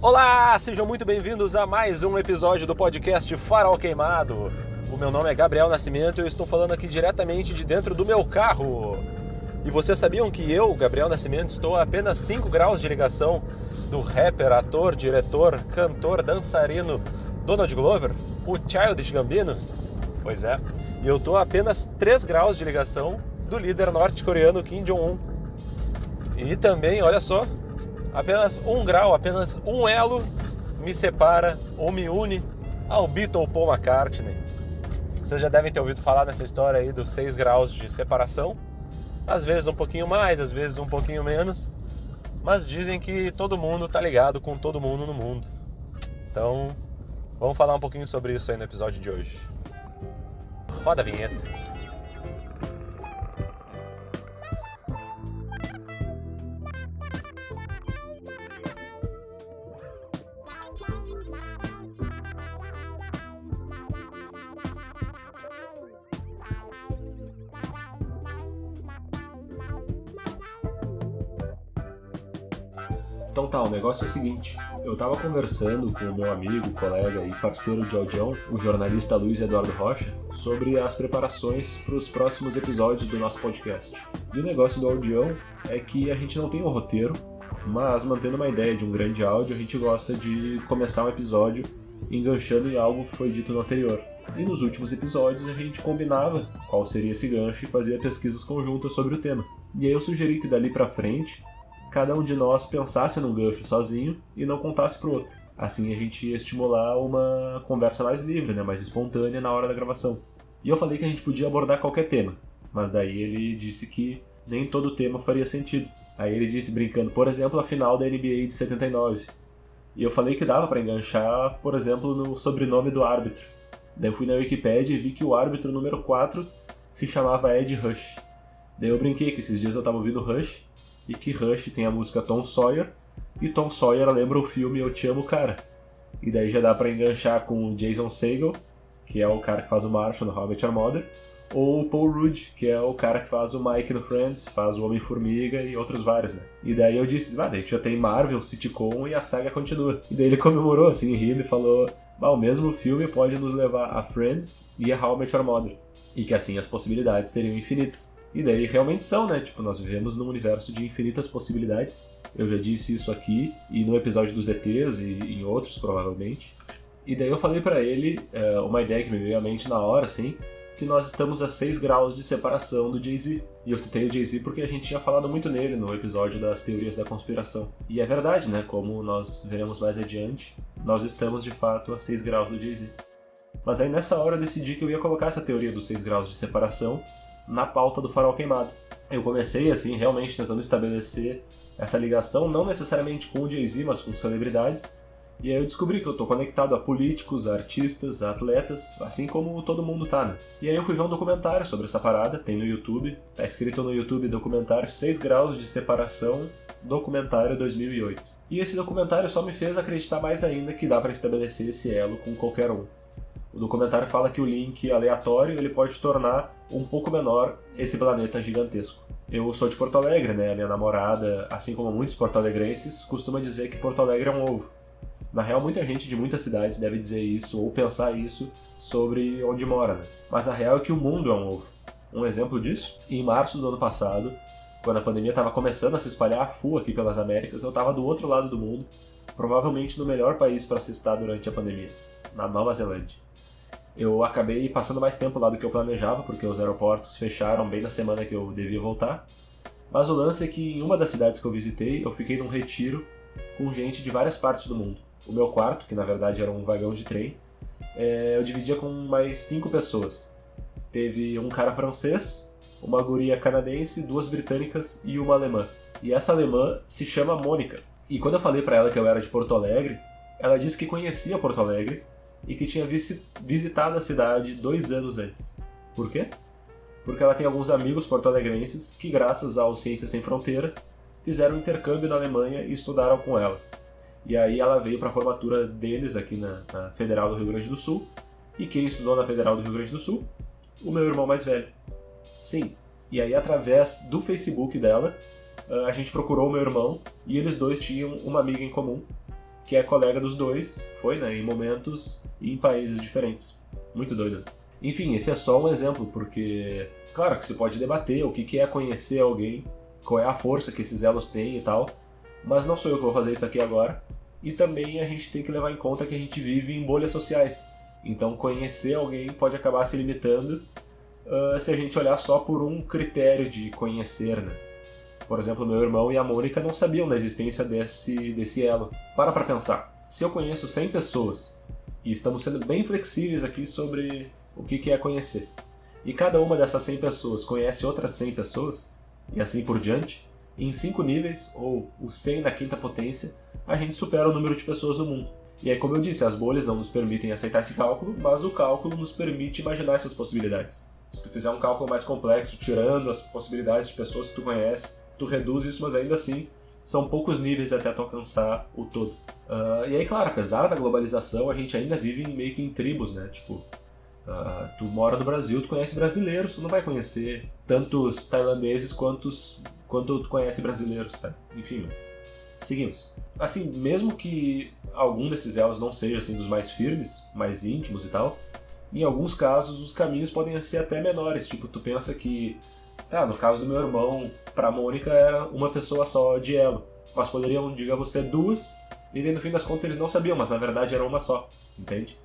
Olá, sejam muito bem-vindos a mais um episódio do podcast Farol Queimado. O meu nome é Gabriel Nascimento e eu estou falando aqui diretamente de dentro do meu carro. E vocês sabiam que eu, Gabriel Nascimento, estou a apenas 5 graus de ligação do rapper, ator, diretor, cantor, dançarino Donald Glover, o Childish Gambino? Pois é, e eu estou a apenas 3 graus de ligação do líder norte-coreano Kim Jong-un. E também, olha só, apenas um grau, apenas um elo me separa ou me une ao Beatle Paul McCartney. Vocês já devem ter ouvido falar nessa história aí dos 6 graus de separação. Às vezes um pouquinho mais, às vezes um pouquinho menos. Mas dizem que todo mundo tá ligado com todo mundo no mundo. Então, vamos falar um pouquinho sobre isso aí no episódio de hoje. Roda a vinheta. Negócio é o seguinte, eu tava conversando com o meu amigo, colega e parceiro de audião, o jornalista Luiz Eduardo Rocha, sobre as preparações para os próximos episódios do nosso podcast. E o negócio do audião é que a gente não tem um roteiro, mas mantendo uma ideia de um grande áudio, a gente gosta de começar um episódio enganchando em algo que foi dito no anterior. E nos últimos episódios a gente combinava qual seria esse gancho e fazia pesquisas conjuntas sobre o tema. E aí eu sugeri que dali para frente cada um de nós pensasse num gancho sozinho e não contasse pro outro. Assim a gente ia estimular uma conversa mais livre, né, mais espontânea na hora da gravação. E eu falei que a gente podia abordar qualquer tema, mas daí ele disse que nem todo tema faria sentido. Aí ele disse brincando, por exemplo, a final da NBA de 79. E eu falei que dava para enganchar, por exemplo, no sobrenome do árbitro. Daí eu fui na Wikipedia e vi que o árbitro número 4 se chamava Ed Rush. Daí eu brinquei que esses dias eu tava ouvindo Rush e que Rush tem a música Tom Sawyer e Tom Sawyer lembra o filme Eu Te Amo Cara. E daí já dá para enganchar com o Jason Segel, que é o cara que faz o Marshall no Robert Your Mother, ou o Paul Rudd, que é o cara que faz o Mike no Friends, faz o Homem-Formiga e outros vários, né? E daí eu disse, ah, daí já tem Marvel, sitcom e a saga continua. E daí ele comemorou, assim, rindo e falou, ah, o mesmo filme pode nos levar a Friends e a How I Met Your Mother. E que assim as possibilidades seriam infinitas. E daí realmente são, né? Tipo, nós vivemos num universo de infinitas possibilidades. Eu já disse isso aqui e no episódio dos ETs e em outros provavelmente. E daí eu falei para ele é, uma ideia que me veio à mente na hora, assim, que nós estamos a 6 graus de separação do Jay-Z. E eu citei o Jay-Z porque a gente tinha falado muito nele no episódio das teorias da conspiração. E é verdade, né? Como nós veremos mais adiante, nós estamos de fato a 6 graus do Jay-Z. Mas aí nessa hora eu decidi que eu ia colocar essa teoria dos 6 graus de separação na pauta do Farol Queimado. Eu comecei, assim, realmente tentando estabelecer essa ligação, não necessariamente com o Jay-Z, mas com celebridades. E aí eu descobri que eu tô conectado a políticos, a artistas, a atletas, assim como todo mundo tá, né? E aí eu fui ver um documentário sobre essa parada, tem no YouTube, tá escrito no YouTube documentário 6 graus de separação, documentário 2008. E esse documentário só me fez acreditar mais ainda que dá para estabelecer esse elo com qualquer um. O documentário fala que o link aleatório ele pode tornar um pouco menor esse planeta gigantesco. Eu sou de Porto Alegre, né? A minha namorada, assim como muitos porto-alegrenses, costuma dizer que Porto Alegre é um ovo. Na real, muita gente de muitas cidades deve dizer isso ou pensar isso sobre onde mora, né? Mas a real é que o mundo é um ovo. Um exemplo disso, em março do ano passado, quando a pandemia estava começando a se espalhar a full aqui pelas Américas, eu estava do outro lado do mundo, provavelmente no melhor país para se estar durante a pandemia, na Nova Zelândia. Eu acabei passando mais tempo lá do que eu planejava, porque os aeroportos fecharam bem na semana que eu devia voltar. Mas o lance é que em uma das cidades que eu visitei, eu fiquei num retiro com gente de várias partes do mundo. O meu quarto, que na verdade era um vagão de trem, é, eu dividia com mais cinco pessoas. Teve um cara francês, uma guria canadense, duas britânicas e uma alemã. E essa alemã se chama Mônica. E quando eu falei para ela que eu era de Porto Alegre, ela disse que conhecia Porto Alegre e que tinha visitado a cidade dois anos antes. Por quê? Porque ela tem alguns amigos porto-alegrenses que, graças ao Ciências Sem Fronteira, fizeram intercâmbio na Alemanha e estudaram com ela. E aí ela veio para a formatura deles aqui na, na, Federal do Rio Grande do Sul. E quem estudou na Federal do Rio Grande do Sul? O meu irmão mais velho. Sim. E aí, através do Facebook dela, a gente procurou o meu irmão e eles dois tinham uma amiga em comum que é colega dos dois, foi, né, em momentos e em países diferentes. Muito doido. Enfim, esse é só um exemplo, porque, claro que se pode debater o que é conhecer alguém, qual é a força que esses elos têm e tal, mas não sou eu que vou fazer isso aqui agora. E também a gente tem que levar em conta que a gente vive em bolhas sociais. Então, conhecer alguém pode acabar se limitando uh, se a gente olhar só por um critério de conhecer, né? Por exemplo, meu irmão e a Mônica não sabiam da existência desse, desse elo. Para pra pensar. Se eu conheço 100 pessoas, e estamos sendo bem flexíveis aqui sobre o que é conhecer, e cada uma dessas 100 pessoas conhece outras 100 pessoas, e assim por diante, em 5 níveis, ou o 100 na quinta potência, a gente supera o número de pessoas no mundo. E aí, como eu disse, as bolhas não nos permitem aceitar esse cálculo, mas o cálculo nos permite imaginar essas possibilidades. Se tu fizer um cálculo mais complexo, tirando as possibilidades de pessoas que tu conhece, tu reduz isso, mas ainda assim são poucos níveis até tu alcançar o todo. Uh, e aí, claro, apesar da globalização, a gente ainda vive meio que em tribos, né? Tipo, uh, tu mora no Brasil, tu conhece brasileiros, tu não vai conhecer tantos tailandeses quantos, quanto tu conhece brasileiros, sabe? Enfim, mas seguimos. Assim, mesmo que algum desses elos não seja assim dos mais firmes, mais íntimos e tal, em alguns casos os caminhos podem ser até menores. Tipo, tu pensa que, tá, no caso do meu irmão, pra Mônica era uma pessoa só de elo, mas poderiam, digamos, ser duas, e no fim das contas eles não sabiam, mas na verdade era uma só, entende?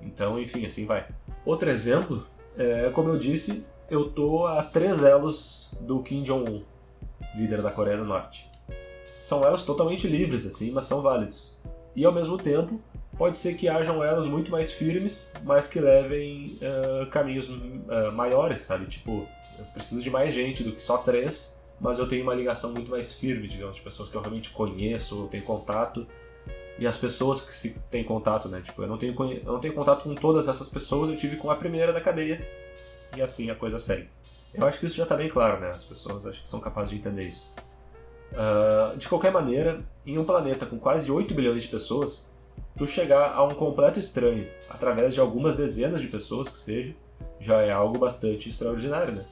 Então, enfim, assim vai. Outro exemplo, é, como eu disse, eu tô a três elos do Kim Jong-un, líder da Coreia do Norte. São elos totalmente livres, assim, mas são válidos. E ao mesmo tempo, pode ser que hajam elos muito mais firmes, mas que levem uh, caminhos uh, maiores, sabe? Tipo, eu preciso de mais gente do que só três, mas eu tenho uma ligação muito mais firme, digamos, de pessoas que eu realmente conheço, eu tenho contato. E as pessoas que se têm contato, né? Tipo, eu não, tenho, eu não tenho contato com todas essas pessoas, eu tive com a primeira da cadeia. E assim a coisa segue. Eu acho que isso já está bem claro, né? As pessoas acho que são capazes de entender isso. Uh, de qualquer maneira, em um planeta com quase 8 bilhões de pessoas, tu chegar a um completo estranho através de algumas dezenas de pessoas que seja, já é algo bastante extraordinário, né?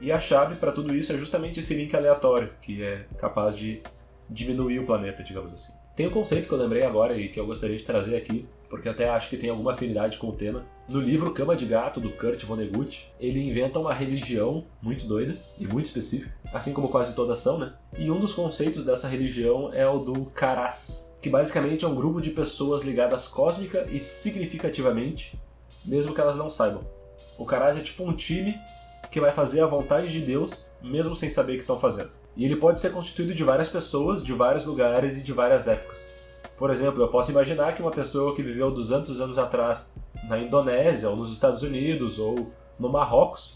E a chave para tudo isso é justamente esse link aleatório, que é capaz de diminuir o planeta, digamos assim. Tem um conceito que eu lembrei agora e que eu gostaria de trazer aqui, porque até acho que tem alguma afinidade com o tema. No livro Cama de Gato, do Kurt Vonnegut, ele inventa uma religião muito doida e muito específica, assim como quase todas são, né? E um dos conceitos dessa religião é o do Karas, que basicamente é um grupo de pessoas ligadas cósmica e significativamente, mesmo que elas não saibam. O Karas é tipo um time que vai fazer a vontade de Deus, mesmo sem saber o que estão fazendo. E ele pode ser constituído de várias pessoas, de vários lugares e de várias épocas. Por exemplo, eu posso imaginar que uma pessoa que viveu 200 anos atrás na Indonésia, ou nos Estados Unidos, ou no Marrocos,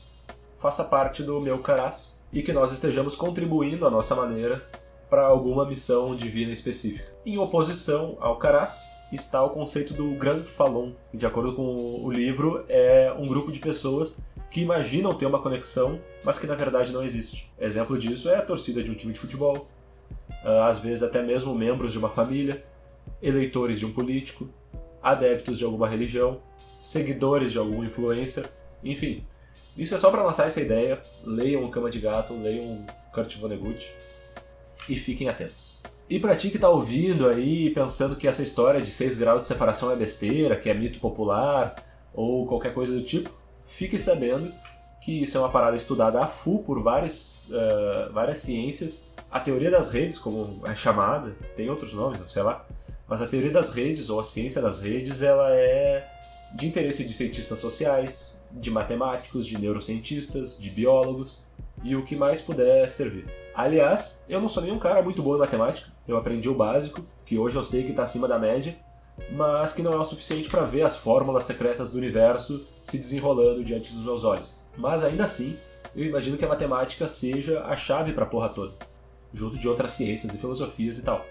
faça parte do meu Caras e que nós estejamos contribuindo à nossa maneira para alguma missão divina específica. Em oposição ao Caras está o conceito do Grand Falun, que, de acordo com o livro, é um grupo de pessoas que imaginam ter uma conexão, mas que na verdade não existe. Exemplo disso é a torcida de um time de futebol, ah, às vezes até mesmo membros de uma família, eleitores de um político, adeptos de alguma religião, seguidores de algum influencer, enfim. Isso é só para lançar essa ideia. Leiam Cama de Gato, leiam Kurt Vonnegut e fiquem atentos. E para ti que tá ouvindo aí, pensando que essa história de 6 graus de separação é besteira, que é mito popular ou qualquer coisa do tipo, fique sabendo que isso é uma parada estudada a full por vários, uh, várias ciências. A teoria das redes, como é chamada, tem outros nomes, sei lá, mas a teoria das redes ou a ciência das redes, ela é de interesse de cientistas sociais, de matemáticos, de neurocientistas, de biólogos e o que mais puder servir. Aliás, eu não sou nenhum cara muito bom em matemática, eu aprendi o básico, que hoje eu sei que está acima da média, mas que não é o suficiente para ver as fórmulas secretas do universo se desenrolando diante dos meus olhos. Mas ainda assim, eu imagino que a matemática seja a chave para a porra toda, junto de outras ciências e filosofias e tal.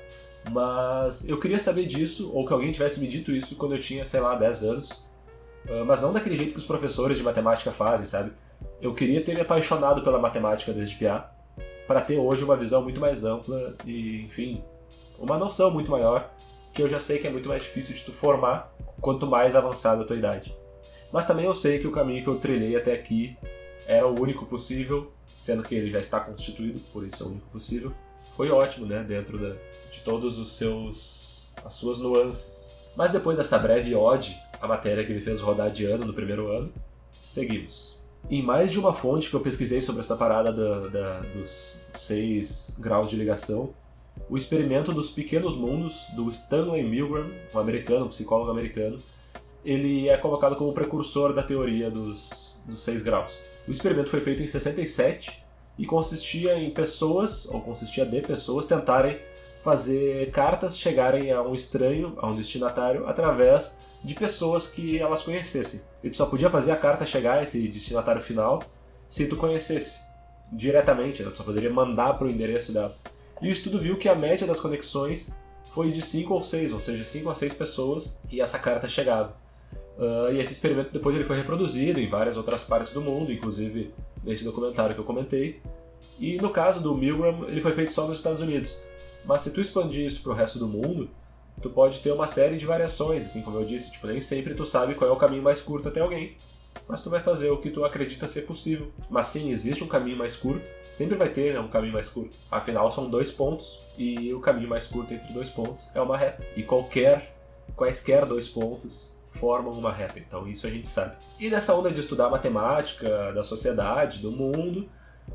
Mas eu queria saber disso, ou que alguém tivesse me dito isso quando eu tinha, sei lá, 10 anos. Ah, mas não daquele jeito que os professores de matemática fazem, sabe? Eu queria ter me apaixonado pela matemática desde piá, para ter hoje uma visão muito mais ampla e, enfim, uma noção muito maior que eu já sei que é muito mais difícil de tu formar quanto mais avançada a tua idade. Mas também eu sei que o caminho que eu trilhei até aqui era o único possível, sendo que ele já está constituído, por isso é o único possível. Foi ótimo, né, dentro da, de todos os seus as suas nuances. Mas depois dessa breve ode à matéria que me fez rodar de ano no primeiro ano, seguimos. Em mais de uma fonte que eu pesquisei sobre essa parada da, da, dos seis graus de ligação, o experimento dos pequenos mundos do Stanley Milgram, um americano, um psicólogo americano, ele é colocado como precursor da teoria dos, dos seis graus. O experimento foi feito em 67 e consistia em pessoas, ou consistia de pessoas, tentarem fazer cartas chegarem a um estranho, a um destinatário, através de pessoas que elas conhecessem. E tu só podia fazer a carta chegar a esse destinatário final se tu conhecesse diretamente, né? tu só poderia mandar para o endereço dela. E o estudo viu que a média das conexões foi de 5 ou 6, ou seja, 5 a 6 pessoas e essa carta chegava. Uh, e esse experimento depois ele foi reproduzido em várias outras partes do mundo, inclusive nesse documentário que eu comentei. E no caso do Milgram, ele foi feito só nos Estados Unidos. Mas se tu expandir isso para o resto do mundo, tu pode ter uma série de variações, assim como eu disse, tipo, nem sempre tu sabe qual é o caminho mais curto até alguém, mas tu vai fazer o que tu acredita ser possível. Mas sim, existe um caminho mais curto, sempre vai ter né, um caminho mais curto. Afinal, são dois pontos e o caminho mais curto entre dois pontos é uma reta. E qualquer, quaisquer dois pontos formam uma reta, então isso a gente sabe. E nessa onda de estudar matemática, da sociedade, do mundo,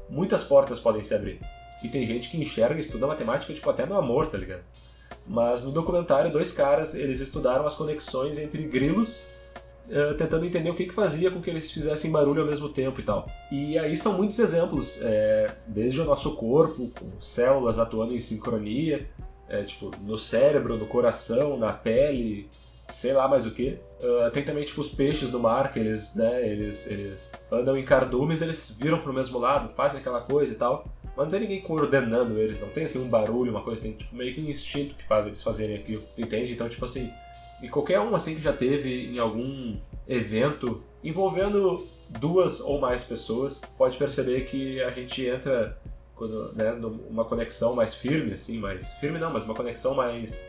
muitas portas podem se abrir. E tem gente que enxerga e estuda matemática, tipo, até no amor, tá ligado? Mas no documentário, dois caras, eles estudaram as conexões entre grilos, uh, tentando entender o que, que fazia com que eles fizessem barulho ao mesmo tempo e tal. E aí são muitos exemplos, é, desde o nosso corpo, com células atuando em sincronia, é, tipo, no cérebro, no coração, na pele, sei lá mais o que. Uh, tem também tipo os peixes do mar que eles, né, eles, eles andam em cardumes, eles viram pro mesmo lado, fazem aquela coisa e tal. Mas não tem ninguém coordenando eles, não tem assim um barulho, uma coisa, tem tipo meio que um instinto que faz eles fazerem aquilo, entende? Então, tipo assim, e qualquer um assim que já teve em algum evento envolvendo duas ou mais pessoas, pode perceber que a gente entra quando, né, numa conexão mais firme, assim, mais firme não, mas uma conexão mais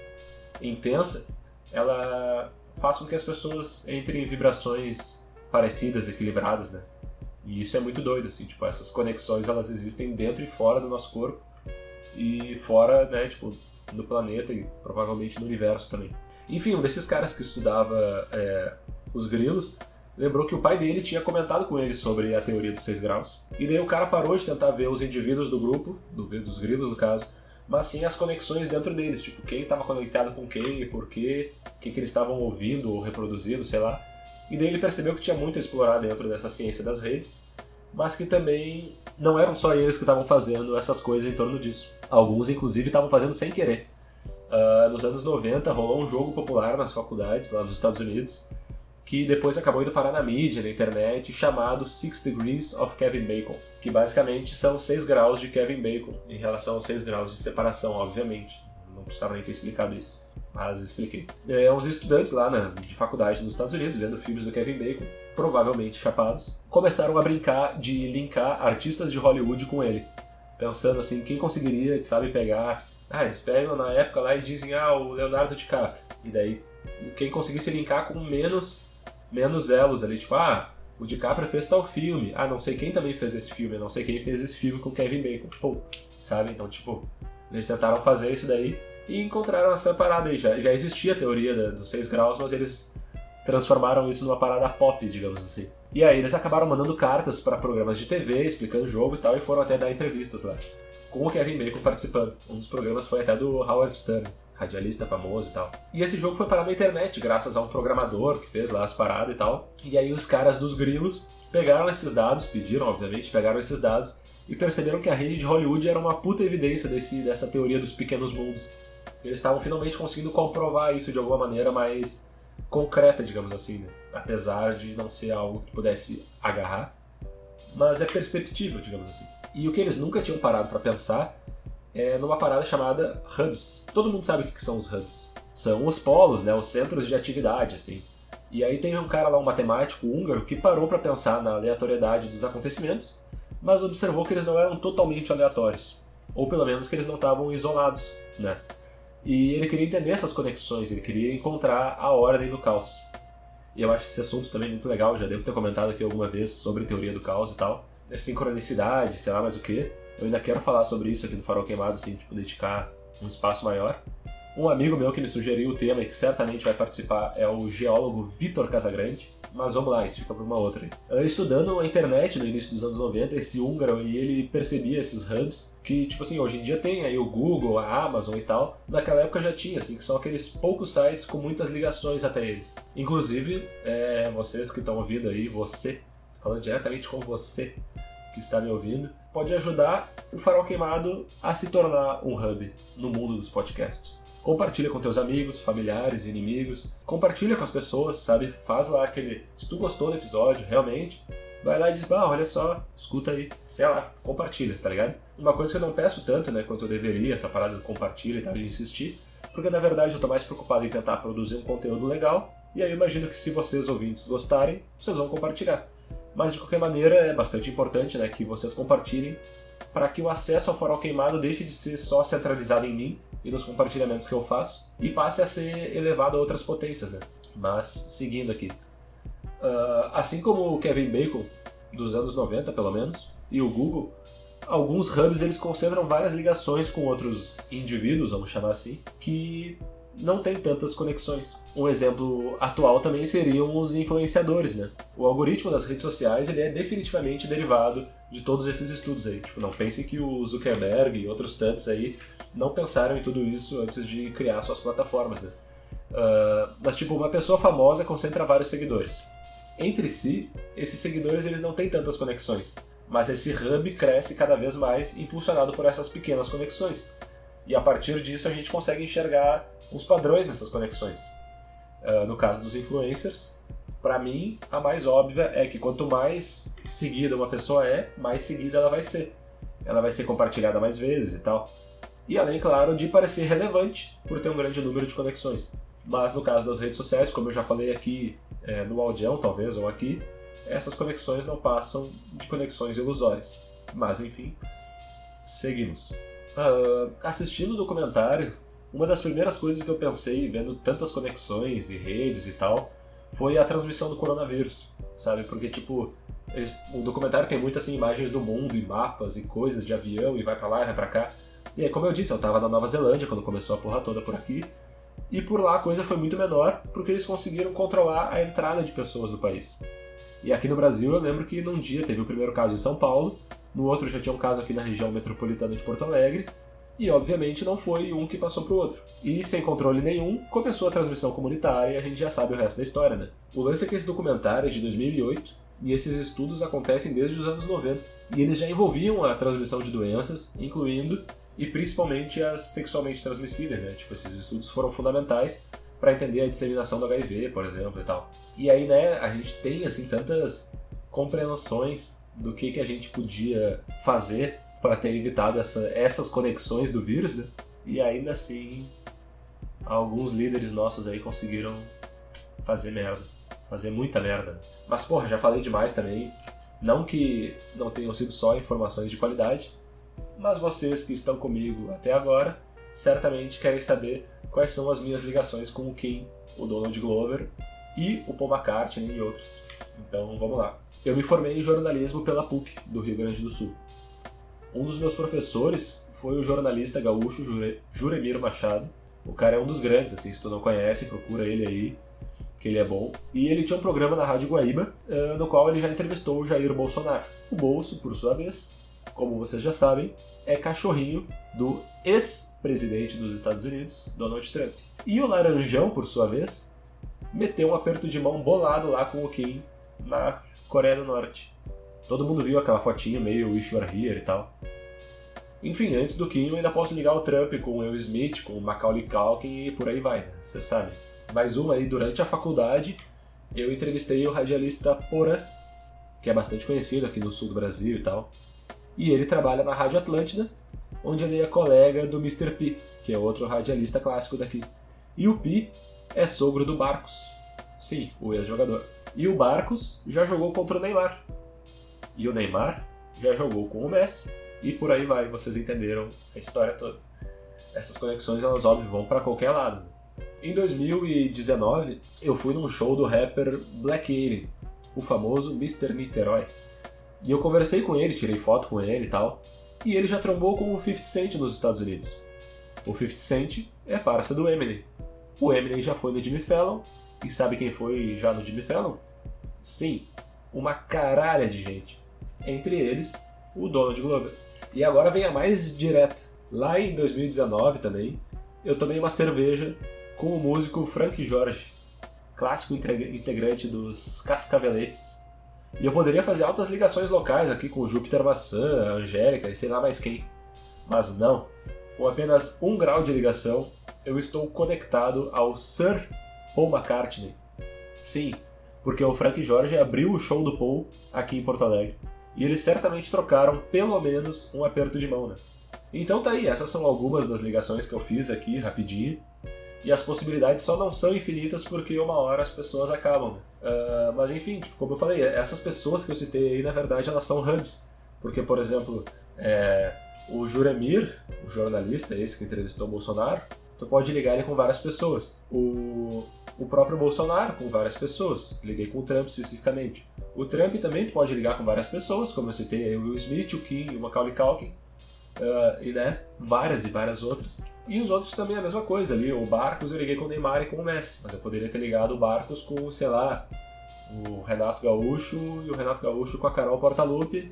intensa, ela faz com que as pessoas entrem em vibrações parecidas, equilibradas, né? E isso é muito doido, assim, tipo, essas conexões elas existem dentro e fora do nosso corpo e fora, né, tipo, no planeta e provavelmente no universo também. Enfim, um desses caras que estudava é, os grilos lembrou que o pai dele tinha comentado com ele sobre a teoria dos seis graus. E daí o cara parou de tentar ver os indivíduos do grupo, do, dos grilos no caso, mas sim as conexões dentro deles, tipo, quem estava conectado com quem, por quê, o que, que eles estavam ouvindo ou reproduzindo, sei lá. E daí ele percebeu que tinha muito a explorar dentro dessa ciência das redes, mas que também não eram só eles que estavam fazendo essas coisas em torno disso. Alguns, inclusive, estavam fazendo sem querer. Uh, nos anos 90 rolou um jogo popular nas faculdades lá dos Estados Unidos, que depois acabou indo parar na mídia, na internet, chamado Six Degrees of Kevin Bacon, que basicamente são 6 graus de Kevin Bacon, em relação aos 6 graus de separação, obviamente. Não precisava nem ter explicado isso mas expliquei. É, uns estudantes lá na, de faculdade nos Estados Unidos, vendo filmes do Kevin Bacon, provavelmente chapados, começaram a brincar de linkar artistas de Hollywood com ele. Pensando assim, quem conseguiria, sabe, pegar. Ah, eles pegam na época lá e dizem, ah, o Leonardo DiCaprio. E daí, quem conseguisse linkar com menos, menos elos ali, tipo, ah, o DiCaprio fez tal filme. Ah, não sei quem também fez esse filme, não sei quem fez esse filme com Kevin Bacon. Pô, sabe? Então, tipo, eles tentaram fazer isso daí e encontraram essa parada aí. Já, já existia a teoria da, dos seis graus, mas eles transformaram isso numa parada pop, digamos assim. E aí eles acabaram mandando cartas para programas de TV, explicando o jogo e tal, e foram até dar entrevistas lá. Com o Kevin Bacon participando. Um dos programas foi até do Howard Stern, radialista famoso e tal. E esse jogo foi parar na internet, graças a um programador que fez lá as paradas e tal. E aí os caras dos grilos pegaram esses dados, pediram, obviamente, pegaram esses dados e perceberam que a rede de Hollywood era uma puta evidência desse, dessa teoria dos pequenos mundos. Eles estavam finalmente conseguindo comprovar isso de alguma maneira mais concreta, digamos assim, né? apesar de não ser algo que pudesse agarrar, mas é perceptível, digamos assim. E o que eles nunca tinham parado para pensar é numa parada chamada hubs. Todo mundo sabe o que são os hubs. São os polos, né, os centros de atividade, assim. E aí tem um cara lá, um matemático húngaro, que parou para pensar na aleatoriedade dos acontecimentos, mas observou que eles não eram totalmente aleatórios, ou pelo menos que eles não estavam isolados, né? E ele queria entender essas conexões, ele queria encontrar a ordem do caos. E eu acho esse assunto também muito legal, já devo ter comentado aqui alguma vez sobre teoria do caos e tal. A sincronicidade, sei lá mais o que. Eu ainda quero falar sobre isso aqui no Farol Queimado, assim, tipo, dedicar um espaço maior. Um amigo meu que me sugeriu o tema e que certamente vai participar é o geólogo Vitor Casagrande. Mas vamos lá, isso fica para uma outra. Estudando a internet no início dos anos 90, esse húngaro e ele percebia esses hubs que, tipo assim, hoje em dia tem aí o Google, a Amazon e tal. Naquela época já tinha, assim, que são aqueles poucos sites com muitas ligações até eles. Inclusive, é, vocês que estão ouvindo aí, você, falando diretamente com você que está me ouvindo, pode ajudar o Farol Queimado a se tornar um hub no mundo dos podcasts. Compartilha com teus amigos, familiares, inimigos. Compartilha com as pessoas, sabe? Faz lá aquele. Se tu gostou do episódio, realmente, vai lá e diz, bah, olha só, escuta aí, sei lá, compartilha, tá ligado? Uma coisa que eu não peço tanto, né, quanto eu deveria, essa parada de compartilha e tal, de insistir, porque na verdade eu tô mais preocupado em tentar produzir um conteúdo legal, e aí eu imagino que se vocês ouvintes gostarem, vocês vão compartilhar. Mas de qualquer maneira é bastante importante, né, que vocês compartilhem para que o acesso ao farol queimado deixe de ser só centralizado em mim e nos compartilhamentos que eu faço e passe a ser elevado a outras potências, né? Mas seguindo aqui, uh, assim como o Kevin Bacon dos anos 90 pelo menos e o Google, alguns hubs eles concentram várias ligações com outros indivíduos, vamos chamar assim, que não tem tantas conexões. Um exemplo atual também seriam os influenciadores, né? O algoritmo das redes sociais ele é definitivamente derivado de todos esses estudos aí. Tipo, não pense que o Zuckerberg e outros tantos aí não pensaram em tudo isso antes de criar suas plataformas, né? Uh, mas tipo, uma pessoa famosa concentra vários seguidores. Entre si, esses seguidores eles não têm tantas conexões, mas esse hub cresce cada vez mais impulsionado por essas pequenas conexões. E a partir disso a gente consegue enxergar os padrões dessas conexões. Uh, no caso dos influencers, para mim a mais óbvia é que quanto mais seguida uma pessoa é, mais seguida ela vai ser. Ela vai ser compartilhada mais vezes e tal. E além, claro, de parecer relevante por ter um grande número de conexões. Mas no caso das redes sociais, como eu já falei aqui é, no audião, talvez, ou aqui, essas conexões não passam de conexões ilusórias. Mas enfim, seguimos. Uh, assistindo o documentário, uma das primeiras coisas que eu pensei, vendo tantas conexões e redes e tal, foi a transmissão do coronavírus, sabe? Porque, tipo, eles, o documentário tem muitas assim, imagens do mundo e mapas e coisas de avião e vai para lá e vai para cá. E aí, como eu disse, eu tava na Nova Zelândia quando começou a porra toda por aqui. E por lá a coisa foi muito menor, porque eles conseguiram controlar a entrada de pessoas no país. E aqui no Brasil eu lembro que num dia teve o primeiro caso em São Paulo, no outro já tinha um caso aqui na região metropolitana de Porto Alegre, e obviamente não foi um que passou para o outro. E sem controle nenhum, começou a transmissão comunitária e a gente já sabe o resto da história, né? O lance é que esse documentário é de 2008 e esses estudos acontecem desde os anos 90 e eles já envolviam a transmissão de doenças, incluindo e principalmente as sexualmente transmissíveis, né? Tipo, esses estudos foram fundamentais para entender a disseminação do HIV, por exemplo, e tal. E aí, né, a gente tem assim tantas compreensões do que, que a gente podia fazer para ter evitado essa, essas conexões do vírus, né? E ainda assim, alguns líderes nossos aí conseguiram fazer merda. Fazer muita merda. Mas, porra, já falei demais também. Não que não tenham sido só informações de qualidade, mas vocês que estão comigo até agora certamente querem saber quais são as minhas ligações com Kim, o Donald Glover e o Paul McCartney e outros. Então vamos lá. Eu me formei em jornalismo pela PUC, do Rio Grande do Sul. Um dos meus professores foi o jornalista gaúcho Juremir Machado. O cara é um dos grandes, assim, se tu não conhece, procura ele aí, que ele é bom. E ele tinha um programa na Rádio Guaíba, no qual ele já entrevistou o Jair Bolsonaro. O Bolso, por sua vez, como vocês já sabem, é cachorrinho do ex-presidente dos Estados Unidos, Donald Trump. E o Laranjão, por sua vez, meteu um aperto de mão bolado lá com o Kim na Coreia do Norte. Todo mundo viu aquela fotinha meio Wish You Were Here e tal. Enfim, antes do Kim eu ainda posso ligar o Trump com o Will Smith, com o Macaulay Culkin e por aí vai, né? Você sabe. Mais uma aí, durante a faculdade, eu entrevistei o radialista Porã, que é bastante conhecido aqui no sul do Brasil e tal. E ele trabalha na Rádio Atlântida, onde ele é colega do Mr. P, que é outro radialista clássico daqui. E o P é sogro do Barcos. Sim, o ex-jogador. E o Barcos já jogou contra o Neymar. E o Neymar já jogou com o Messi. E por aí vai, vocês entenderam a história toda. Essas conexões, elas óbvio vão para qualquer lado. Em 2019, eu fui num show do rapper Black Alien, o famoso Mr. Niterói. E eu conversei com ele, tirei foto com ele e tal. E ele já trombou com o 50 Cent nos Estados Unidos. O 50 Cent é parça do Eminem. O Eminem já foi no Jimmy Fallon. E sabe quem foi já no Jimmy Fallon? Sim, uma caralha de gente. Entre eles, o Donald Glover. E agora vem a mais direta. Lá em 2019 também, eu tomei uma cerveja com o músico Frank Jorge, clássico integrante dos Cascaveletes. E eu poderia fazer altas ligações locais aqui com Júpiter Maçã, Angélica e sei lá mais quem. Mas não, com apenas um grau de ligação, eu estou conectado ao Sir Paul McCartney. Sim, porque o Frank Jorge abriu o show do Paul aqui em Porto Alegre. E eles certamente trocaram pelo menos um aperto de mão, né? Então tá aí, essas são algumas das ligações que eu fiz aqui rapidinho. E as possibilidades só não são infinitas porque uma hora as pessoas acabam. Uh, mas enfim, tipo, como eu falei, essas pessoas que eu citei aí, na verdade, elas são hubs. Porque, por exemplo, é, o Juremir, o jornalista, esse que entrevistou o Bolsonaro, tu pode ligar ele com várias pessoas. O, o próprio Bolsonaro com várias pessoas. Liguei com o Trump especificamente. O Trump também pode ligar com várias pessoas, como eu citei, o Will Smith, o Kim, o Macaulay Culkin. Uh, e né, várias e várias outras. E os outros também a mesma coisa ali. O Barcos eu liguei com o Neymar e com o Messi, mas eu poderia ter ligado o Barcos com, sei lá, o Renato Gaúcho e o Renato Gaúcho com a Carol Portalupe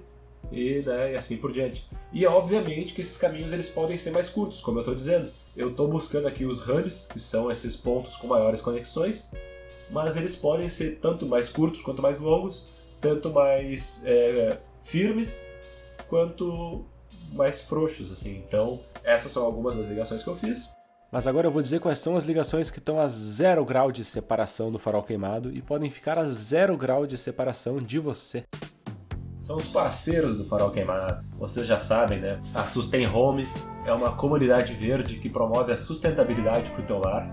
e, né, e assim por diante. E obviamente que esses caminhos eles podem ser mais curtos, como eu estou dizendo. Eu estou buscando aqui os hubs, que são esses pontos com maiores conexões, mas eles podem ser tanto mais curtos quanto mais longos, tanto mais é, firmes quanto mais frouxos, assim. Então, essas são algumas das ligações que eu fiz. Mas agora eu vou dizer quais são as ligações que estão a zero grau de separação do farol queimado e podem ficar a zero grau de separação de você. São os parceiros do Farol Queimado. Vocês já sabem, né? A Sustain Home é uma comunidade verde que promove a sustentabilidade para o teu lar.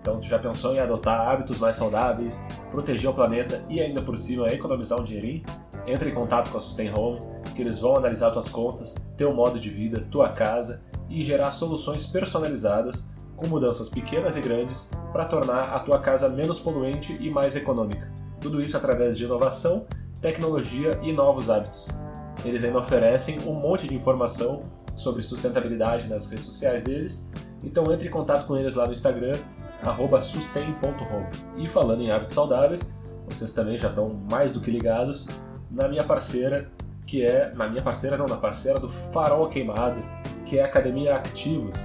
Então, tu já pensou em adotar hábitos mais saudáveis, proteger o planeta e ainda por cima economizar um dinheirinho? Entre em contato com a Sustain Home, que eles vão analisar tuas contas, teu modo de vida, tua casa e gerar soluções personalizadas com mudanças pequenas e grandes para tornar a tua casa menos poluente e mais econômica. Tudo isso através de inovação tecnologia e novos hábitos. Eles ainda oferecem um monte de informação sobre sustentabilidade nas redes sociais deles, então entre em contato com eles lá no Instagram, sustain.home. E falando em hábitos saudáveis, vocês também já estão mais do que ligados na minha parceira, que é, na minha parceira não, na parceira do Farol Queimado, que é a Academia Ativos.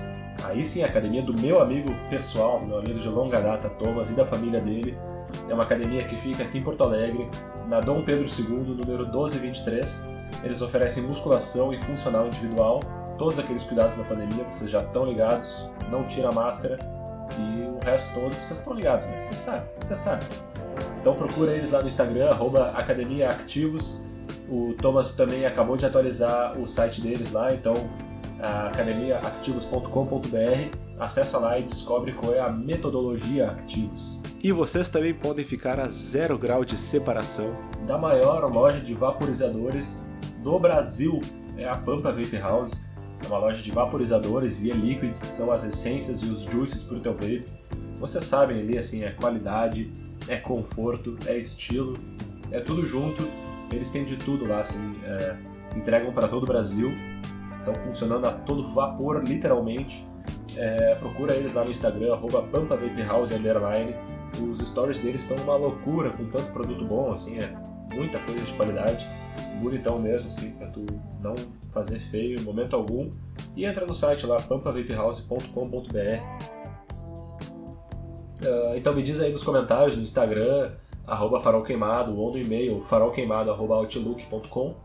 Aí sim, a academia do meu amigo pessoal, meu amigo de longa data, Thomas, e da família dele, é uma academia que fica aqui em Porto Alegre, na Dom Pedro II, número 1223. Eles oferecem musculação e funcional individual, todos aqueles cuidados na pandemia, vocês já estão ligados, não tira a máscara e o resto todo vocês estão ligados, né? Você sabe, você sabe. Então procura eles lá no Instagram, arroba Academia Activos. O Thomas também acabou de atualizar o site deles lá, então academiaactivos.com.br. Acessa lá e descobre qual é a metodologia Activos. E vocês também podem ficar a zero grau de separação da maior loja de vaporizadores do Brasil, é a Pampa Vape House. É uma loja de vaporizadores e e-liquids, que são as essências e os juices para o teu vape. Vocês sabem ali, assim, é qualidade, é conforto, é estilo, é tudo junto. Eles têm de tudo lá, assim, é, entregam para todo o Brasil, estão funcionando a todo vapor, literalmente. É, procura eles lá no Instagram, arroba Pampa Vape House Underline os stories deles estão uma loucura, com tanto produto bom, assim, é muita coisa de qualidade, bonitão mesmo, assim, pra tu não fazer feio em momento algum. E entra no site lá, pampavapehouse.com.br. Uh, ah, então me diz aí nos comentários, no Instagram, arroba farolqueimado, ou no e-mail, farolqueimado.outlook.com,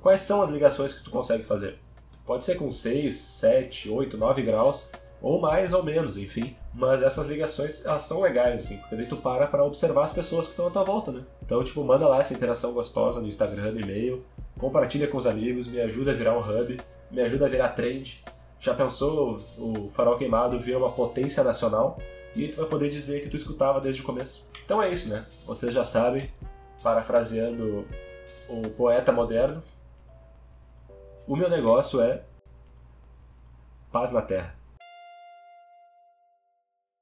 quais são as ligações que tu consegue fazer. Pode ser com 6, 7, 8, 9 graus, ou mais ou menos, enfim. Mas essas ligações, elas são legais, assim, porque daí tu para para observar as pessoas que estão à tua volta, né? Então, tipo, manda lá essa interação gostosa no Instagram, e-mail, compartilha com os amigos, me ajuda a virar um hub, me ajuda a virar trend. Já pensou o Farol Queimado vir uma potência nacional? E tu vai poder dizer que tu escutava desde o começo. Então é isso, né? Vocês já sabem, parafraseando o poeta moderno, o meu negócio é paz na terra.